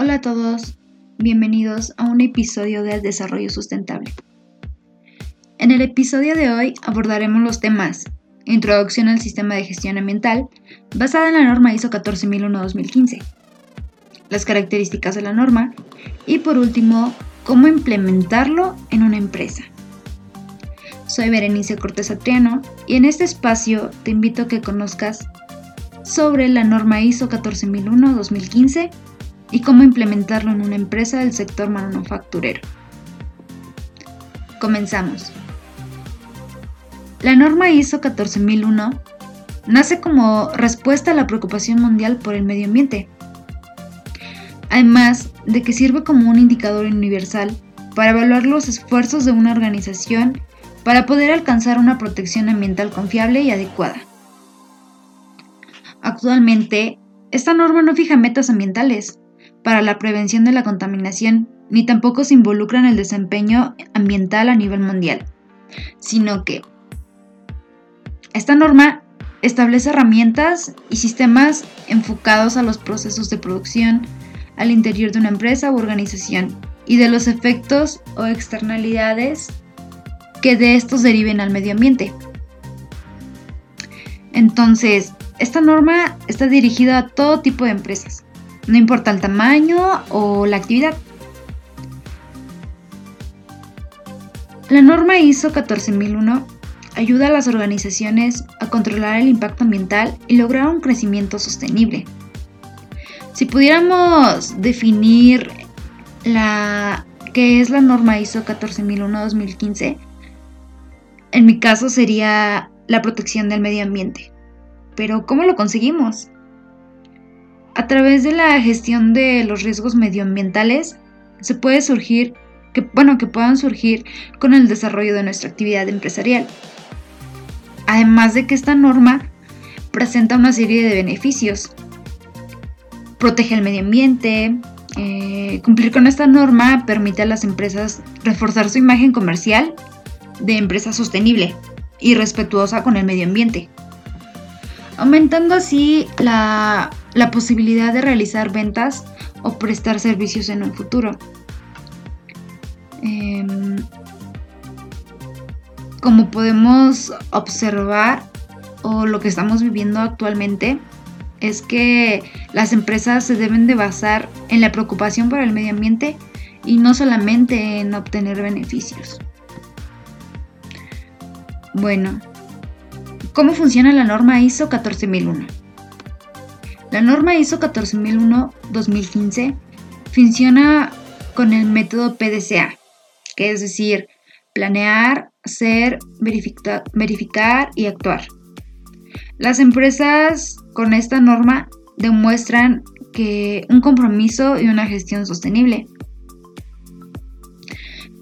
Hola a todos, bienvenidos a un episodio del desarrollo sustentable. En el episodio de hoy abordaremos los temas Introducción al sistema de gestión ambiental basada en la norma ISO 14001-2015, las características de la norma y por último, cómo implementarlo en una empresa. Soy Berenice Cortés Atriano y en este espacio te invito a que conozcas sobre la norma ISO 14001-2015 y cómo implementarlo en una empresa del sector manufacturero. Comenzamos. La norma ISO 14001 nace como respuesta a la preocupación mundial por el medio ambiente, además de que sirve como un indicador universal para evaluar los esfuerzos de una organización para poder alcanzar una protección ambiental confiable y adecuada. Actualmente, esta norma no fija metas ambientales para la prevención de la contaminación, ni tampoco se involucra en el desempeño ambiental a nivel mundial, sino que esta norma establece herramientas y sistemas enfocados a los procesos de producción al interior de una empresa u organización y de los efectos o externalidades que de estos deriven al medio ambiente. Entonces, esta norma está dirigida a todo tipo de empresas, no importa el tamaño o la actividad. La norma ISO 14001 ayuda a las organizaciones a controlar el impacto ambiental y lograr un crecimiento sostenible. Si pudiéramos definir la que es la norma ISO 14001-2015, en mi caso sería la protección del medio ambiente. Pero ¿cómo lo conseguimos? A través de la gestión de los riesgos medioambientales se puede surgir que bueno, que puedan surgir con el desarrollo de nuestra actividad empresarial. Además de que esta norma presenta una serie de beneficios. Protege el medio ambiente, eh, cumplir con esta norma permite a las empresas reforzar su imagen comercial de empresa sostenible y respetuosa con el medio ambiente aumentando así la, posibilidad de realizar ventas o prestar servicios en un futuro. Em, como podemos observar o lo que estamos viviendo actualmente es que las empresas se deben de basar en la preocupación por el medio ambiente y no solamente en obtener beneficios. Bueno, ¿Cómo funciona la norma ISO 14001? La norma ISO 14001-2015 funciona con el método PDCA, que es decir, planear, hacer, verificar y actuar. Las empresas con esta norma demuestran que un compromiso y una gestión sostenible.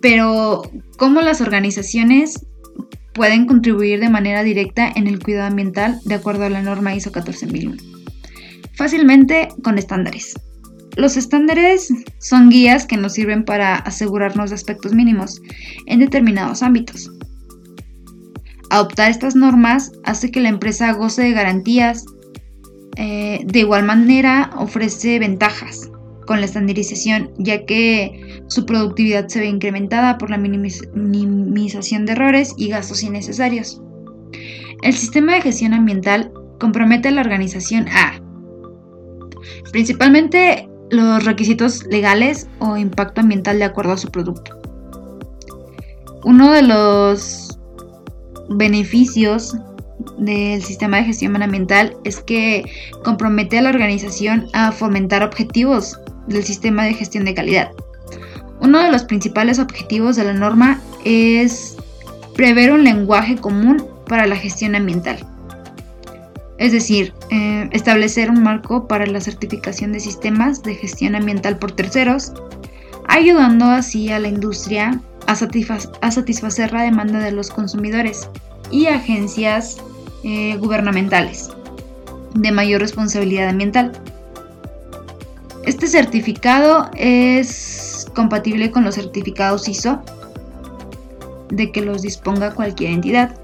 Pero, ¿cómo las organizaciones pueden contribuir de manera directa en el cuidado ambiental de acuerdo a la norma ISO 14001. Fácilmente con estándares. Los estándares son guías que nos sirven para asegurarnos de aspectos mínimos en determinados ámbitos. Adoptar estas normas hace que la empresa goce de garantías, eh, de igual manera ofrece ventajas con la estandarización, ya que su productividad se ve incrementada por la minimización de errores y gastos innecesarios. El sistema de gestión ambiental compromete a la organización a principalmente los requisitos legales o impacto ambiental de acuerdo a su producto. Uno de los beneficios del sistema de gestión ambiental es que compromete a la organización a fomentar objetivos del sistema de gestión de calidad. Uno de los principales objetivos de la norma es prever un lenguaje común para la gestión ambiental. Es decir, eh, establecer un marco para la certificación de sistemas de gestión ambiental por terceros, ayudando así a la industria a, satisfacer la demanda de los consumidores y agencias eh, gubernamentales de mayor responsabilidad ambiental. Este certificado es compatible con los certificados ISO de que los disponga cualquier entidad.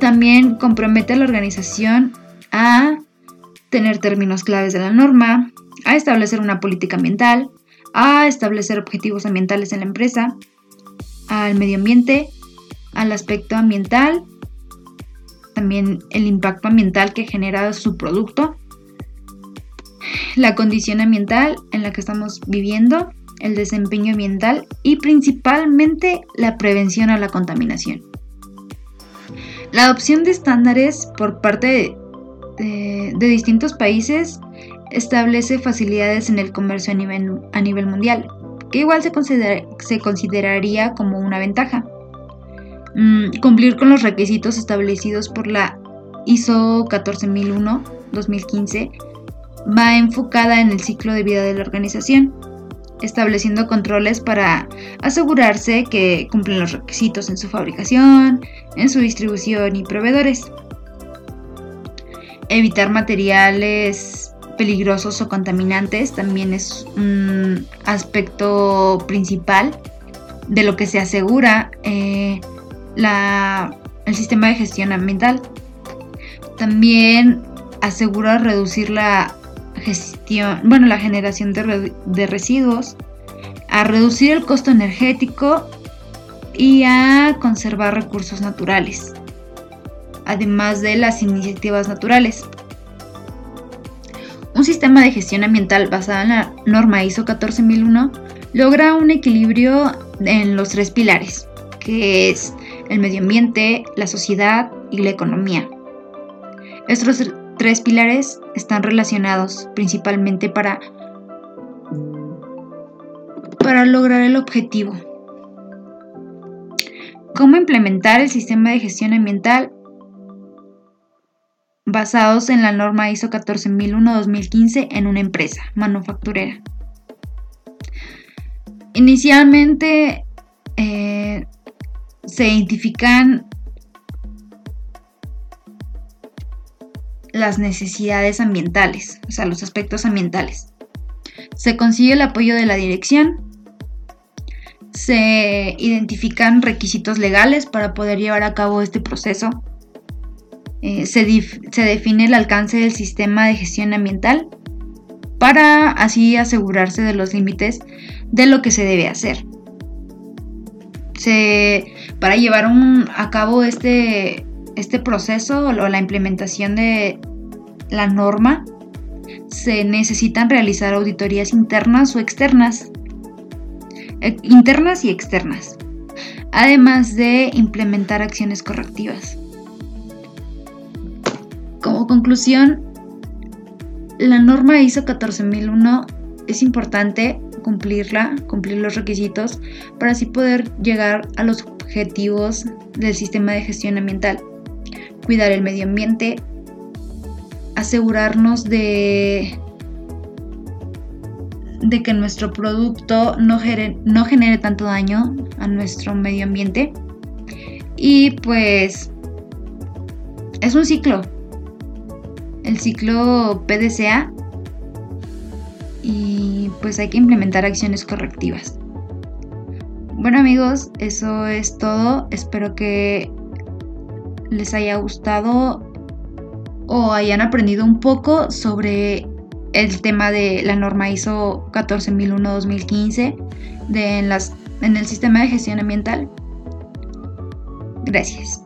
También compromete a la organización a tener términos claves de la norma, a establecer una política ambiental, a establecer objetivos ambientales en la empresa, al medio ambiente, al aspecto ambiental, también el impacto ambiental que genera su producto, la condición ambiental en la que estamos viviendo, el desempeño ambiental y principalmente la prevención a la contaminación. La adopción de estándares por parte de, distintos países establece facilidades en el comercio a nivel, mundial, que igual se, se consideraría como una ventaja. Mm, cumplir con los requisitos establecidos por la ISO 14001-2015 va enfocada en el ciclo de vida de la organización, estableciendo controles para asegurarse que cumplen los requisitos en su fabricación, en su distribución y proveedores. Evitar materiales peligrosos o contaminantes también es un aspecto principal de lo que se asegura eh, el sistema de gestión ambiental. También asegura reducir la gestión, bueno, la generación de, de residuos, a reducir el costo energético y a conservar recursos naturales, además de las iniciativas naturales. Un sistema de gestión ambiental basado en la norma ISO 14001 logra un equilibrio en los tres pilares, que es el medio ambiente, la sociedad y la economía. Estos tres pilares están relacionados principalmente para, para lograr el objetivo. ¿Cómo implementar el sistema de gestión ambiental basados en la norma ISO 14001-2015 en una empresa manufacturera? Inicialmente eh, se identifican las necesidades ambientales, o sea, los aspectos ambientales. Se consigue el apoyo de la dirección, se identifican requisitos legales para poder llevar a cabo este proceso, eh, se, se define el alcance del sistema de gestión ambiental para así asegurarse de los límites de lo que se debe hacer. Se, para llevar a cabo este, este proceso o la implementación de la norma, se necesitan realizar auditorías internas o externas, eh, internas y externas, además de implementar acciones correctivas. Como conclusión, la norma ISO 14001 es importante cumplirla, cumplir los requisitos para así poder llegar a los objetivos del sistema de gestión ambiental cuidar el medio ambiente, asegurarnos de, de que nuestro producto no no genere tanto daño a nuestro medio ambiente. Y pues es un ciclo, el ciclo PDCA y pues hay que implementar acciones correctivas. Bueno amigos, eso es todo. Espero que les haya gustado o hayan aprendido un poco sobre el tema de la norma ISO 14001-2015 de en, las, en el sistema de gestión ambiental. Gracias.